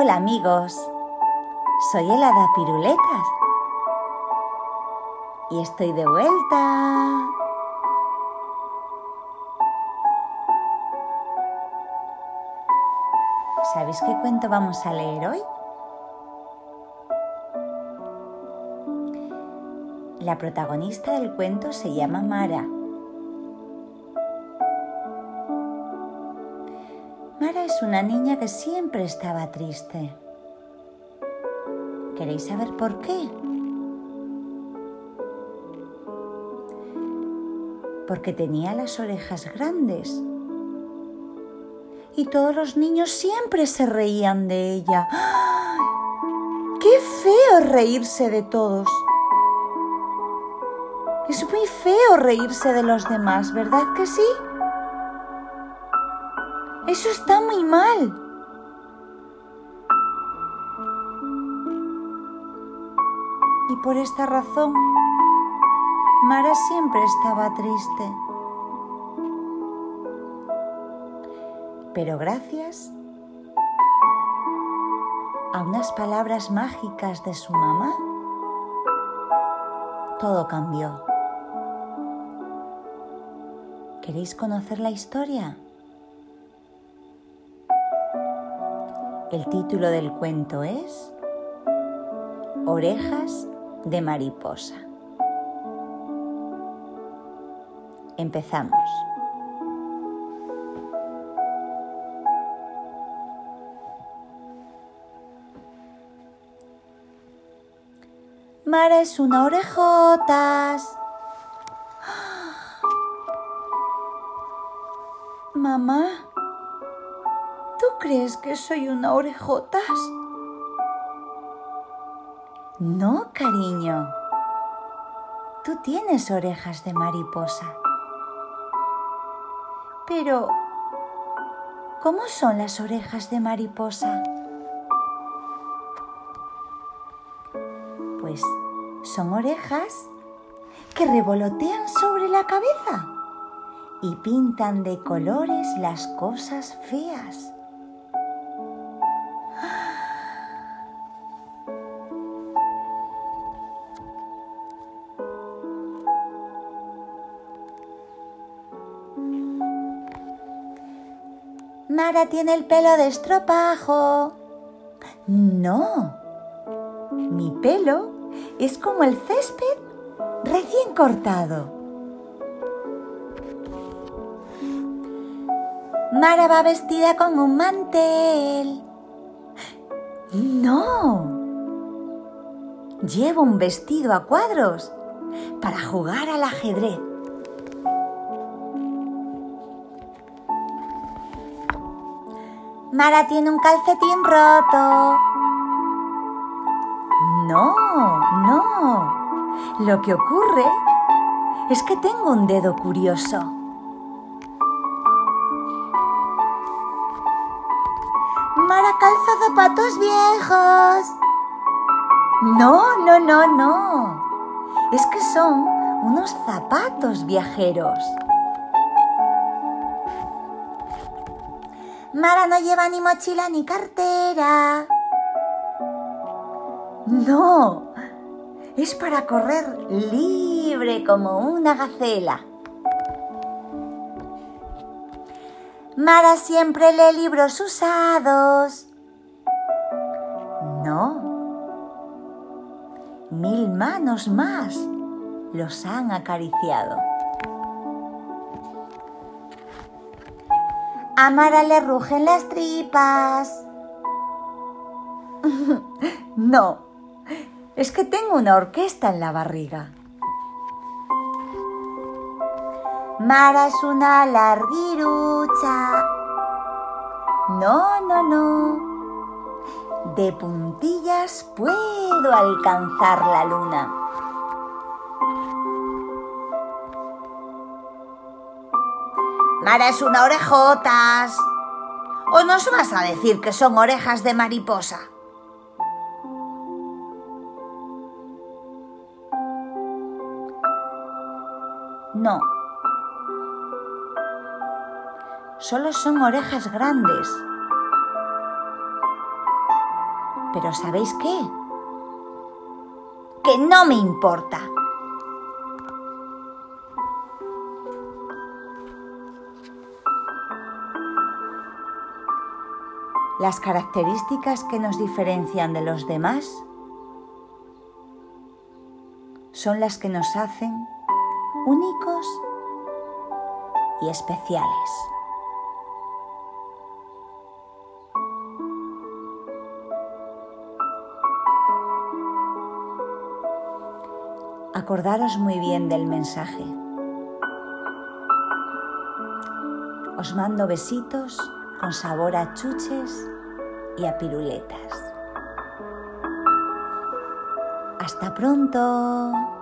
Hola amigos, soy el Hada Piruletas y estoy de vuelta. ¿Sabéis qué cuento vamos a leer hoy? La protagonista del cuento se llama Mara. Mara es una niña que siempre estaba triste. ¿Queréis saber por qué? Porque tenía las orejas grandes y todos los niños siempre se reían de ella. ¡Qué feo reírse de todos! Es muy feo reírse de los demás, ¿verdad que sí? Eso está muy mal. Y por esta razón, Mara siempre estaba triste. Pero gracias a unas palabras mágicas de su mamá, todo cambió. ¿Queréis conocer la historia? El título del cuento es Orejas de mariposa. Empezamos. Mara es una orejotas. Mamá, ¿tú crees que soy una orejotas? No, cariño. Tú tienes orejas de mariposa. Pero, ¿cómo son las orejas de mariposa? Pues son orejas que revolotean sobre la cabeza y pintan de colores las cosas feas. Mara tiene el pelo de estropajo. No, mi pelo es como el césped recién cortado. Mara va vestida con un mantel. No. Llevo un vestido a cuadros para jugar al ajedrez. Mara tiene un calcetín roto. No, no. Lo que ocurre es que tengo un dedo curioso. Mara calza zapatos viejos. No, no, no, no. Es que son unos zapatos viajeros. Mara no lleva ni mochila ni cartera. No, es para correr libre como una gacela. Mara siempre lee libros usados. No. Mil manos más los han acariciado. A Mara le rugen las tripas. no, es que tengo una orquesta en la barriga. Mara es una larguirucha. No, no, no. De puntillas puedo alcanzar la luna. Mara es una orejotas. ¿O nos vas a decir que son orejas de mariposa? No. Solo son orejas grandes. Pero ¿sabéis qué? Que no me importa. Las características que nos diferencian de los demás son las que nos hacen únicos y especiales. Acordaros muy bien del mensaje. Os mando besitos con sabor a chuches y a piruletas. Hasta pronto.